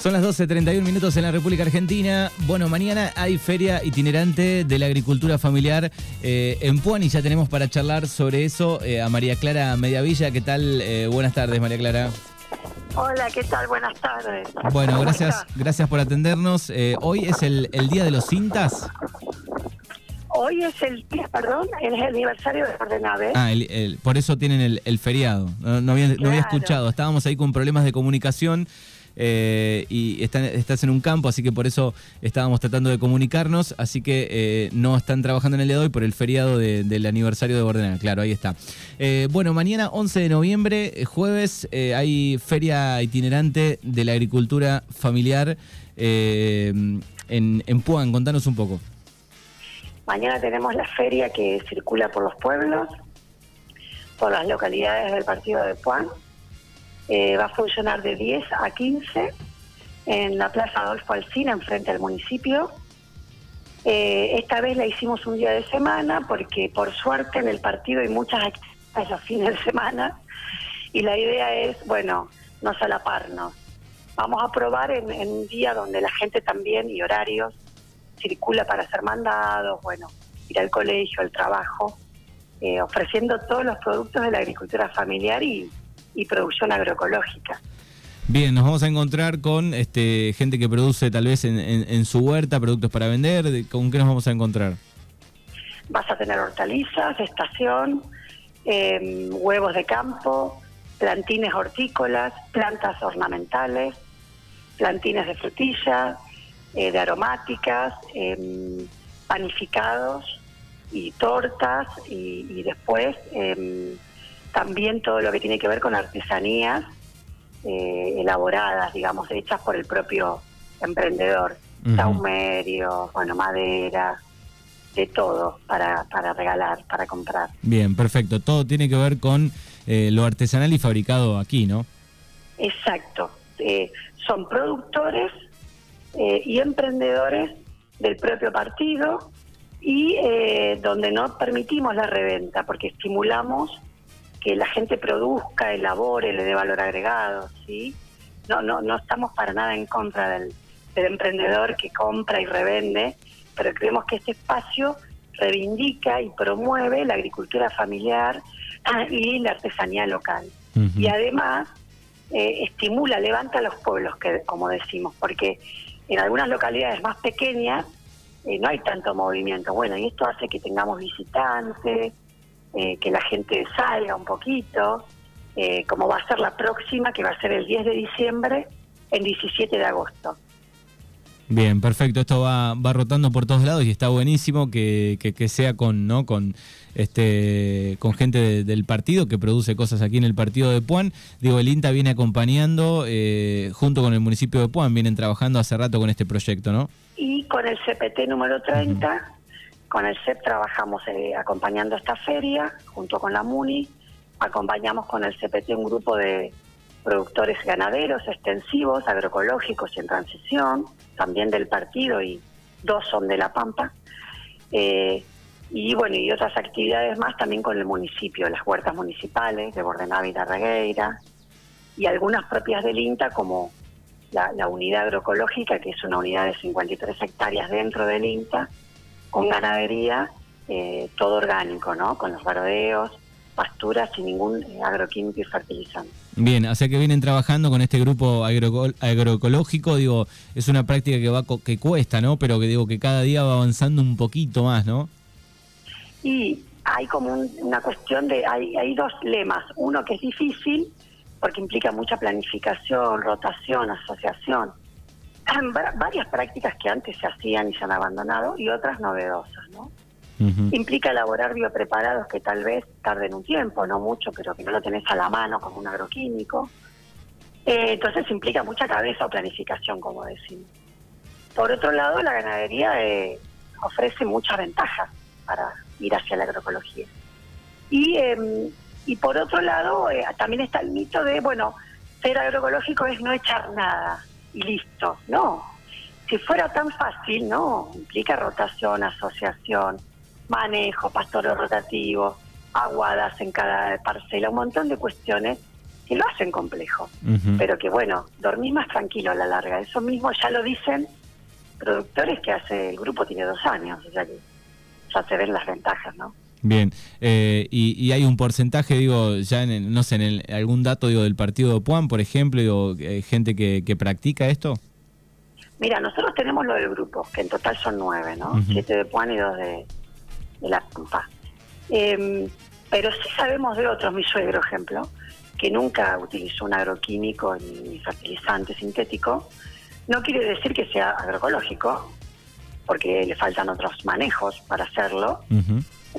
Son las 12.31 minutos en la República Argentina. Bueno, mañana hay feria itinerante de la agricultura familiar eh, en Puan y ya tenemos para charlar sobre eso eh, a María Clara Mediavilla. ¿Qué tal? Eh, buenas tardes, María Clara. Hola, ¿qué tal? Buenas tardes. Bueno, gracias, gracias por atendernos. hoy es el, Día de los Cintas. Hoy es el día, perdón, es el aniversario de Ordenave. Ah, por eso tienen el, feriado. No, había, no había escuchado. Estábamos ahí con problemas de comunicación. Eh, y estás en un campo, así que por eso estábamos tratando de comunicarnos, así que eh, no están trabajando en el día de hoy por el feriado del aniversario de Bordenal, claro, ahí está. Eh, bueno, mañana 11 de noviembre, jueves, hay feria itinerante de la agricultura familiar en, en Puan, contanos un poco. Mañana tenemos la feria que circula por los pueblos, por las localidades del partido de Puan eh, va a funcionar de 10 a 15 en la Plaza Adolfo Alcina, enfrente al municipio. Eh, esta vez la hicimos un día de semana porque por suerte en el partido hay muchas actividades a fines de semana y la idea es, bueno, no solaparnos. Vamos a probar en, un día donde la gente también y horarios circula para hacer mandados, bueno, ir al colegio, al trabajo, eh, ofreciendo todos los productos de la agricultura familiar y, y producción agroecológica. Bien, nos vamos a encontrar con este, gente que produce tal vez en, su huerta productos para vender. ¿Con qué nos vamos a encontrar? Vas a tener hortalizas, estación, em, huevos de campo, plantines hortícolas, plantas ornamentales, plantines de frutilla, eh, de aromáticas, em, panificados y tortas y, y después em, también todo lo que tiene que ver con artesanías eh, elaboradas, digamos, hechas por el propio emprendedor. Saumerio, bueno, madera, de todo para, para regalar, para comprar. Bien, perfecto. Todo tiene que ver con eh, lo artesanal y fabricado aquí, ¿no? Exacto. Eh, son productores y emprendedores del propio partido y donde no permitimos la reventa porque estimulamos que la gente produzca, elabore, le dé valor agregado, ¿sí? No, no, no estamos para nada en contra del, emprendedor que compra y revende, pero creemos que este espacio reivindica y promueve la agricultura familiar ah, y la artesanía local. Y además eh, estimula, levanta a los pueblos, que, como decimos, porque en algunas localidades más pequeñas eh, no hay tanto movimiento. Bueno, y esto hace que tengamos visitantes, eh, que la gente salga un poquito, eh, como va a ser la próxima, que va a ser el 10 de diciembre, el 17 de agosto. Bien, perfecto. Esto va, va rotando por todos lados y está buenísimo que, que, sea con, ¿no? con, este, con gente del partido que produce cosas aquí en el partido de Puan. Digo, el INTA viene acompañando eh, junto con el municipio de Puan, vienen trabajando hace rato con este proyecto, ¿no? Y con el CPT número 30. Con el CEP trabajamos eh, acompañando esta feria junto con la MUNI, acompañamos con el CPT un grupo de productores ganaderos extensivos, agroecológicos y en transición, también del partido y dos son de La Pampa. Eh, y bueno, y otras actividades más también con el municipio, las huertas municipales de Bordenave y Regueira, y algunas propias del INTA como la, la unidad agroecológica, que es una unidad de 53 hectáreas dentro del INTA, con ganadería, eh, todo orgánico, ¿no? Con los barodeos, pasturas sin ningún eh, agroquímico y fertilizante. Bien, o sea que vienen trabajando con este grupo agroecológico, digo, es una práctica que va que cuesta, ¿no? Pero que digo que cada día va avanzando un poquito más, ¿no? Y hay como una cuestión de, hay, hay dos lemas, uno que es difícil, porque implica mucha planificación, rotación, asociación, varias prácticas que antes se hacían y se han abandonado y otras novedosas, ¿no? Implica elaborar biopreparados que tal vez tarden un tiempo, no mucho, pero que no lo tenés a la mano como un agroquímico. Eh, entonces implica mucha cabeza o planificación, como decimos. Por otro lado, la ganadería eh, ofrece muchas ventajas para ir hacia la agroecología. Y, em, y por otro lado, eh, también está el mito de, bueno, ser agroecológico es no echar nada y listo. No, si fuera tan fácil, no, implica rotación, asociación, manejo, pastoreo rotativo, aguadas en cada parcela, un montón de cuestiones que lo hacen complejo, pero que bueno, dormís más tranquilo a la larga. Eso mismo ya lo dicen productores que hace el grupo tiene dos años, o sea que ya se ven las ventajas, ¿no? Bien, eh, y, hay un porcentaje, digo, ya en, no sé, en algún dato digo del partido de Puan, por ejemplo, digo, eh, gente que, practica esto. Mira, nosotros tenemos lo del grupo, que en total son nueve, ¿no? Siete de Puan y dos de, la Pampa. Em, pero sí sabemos de otros, mi suegro, ejemplo, que nunca utilizó un agroquímico ni fertilizante sintético. No quiere decir que sea agroecológico, porque le faltan otros manejos para hacerlo,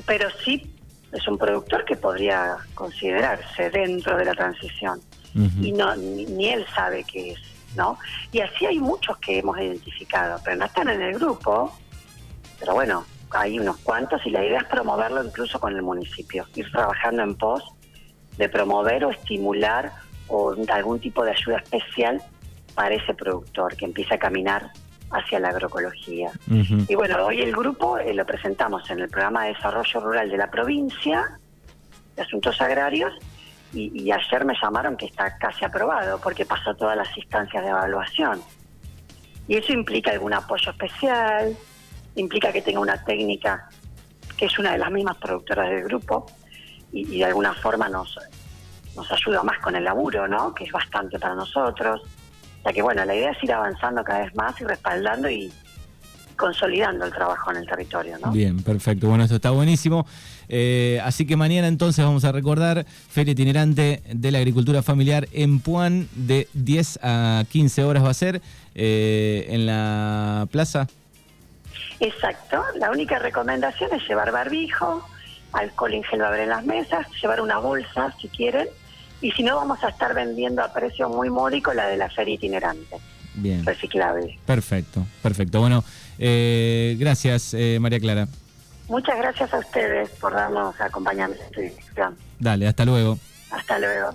pero sí es un productor que podría considerarse dentro de la transición. Y no ni, él sabe qué es, ¿no? Y así hay muchos que hemos identificado, pero no están en el grupo. Pero bueno, hay unos cuantos y la idea es promoverlo incluso con el municipio, ir trabajando en pos de promover o estimular o algún tipo de ayuda especial para ese productor que empiece a caminar hacia la agroecología. Y bueno, hoy el grupo eh, lo presentamos en el programa de desarrollo rural de la provincia de asuntos agrarios y, ayer me llamaron que está casi aprobado porque pasó todas las instancias de evaluación. Y eso implica algún apoyo especial, implica que tenga una técnica que es una de las mismas productoras del grupo y, de alguna forma nos, nos ayuda más con el laburo, ¿no? Que es bastante para nosotros. O sea que bueno, la idea es ir avanzando cada vez más y respaldando y consolidando el trabajo en el territorio, ¿no? Bien, perfecto. Bueno, esto está buenísimo. Eh, así que mañana entonces vamos a recordar Feria Itinerante de la Agricultura Familiar en Puan de 10 a 15 horas va a ser eh, en la plaza. Exacto. La única recomendación es llevar barbijo, alcohol en gel va a haber en las mesas, llevar una bolsa si quieren, y si no vamos a estar vendiendo a precio muy módico la de la feria itinerante. Bien. Reciclable. Perfecto, perfecto. Bueno, eh, gracias eh, María Clara. Muchas gracias a ustedes por darnos acompañamiento Dale, hasta luego. Hasta luego.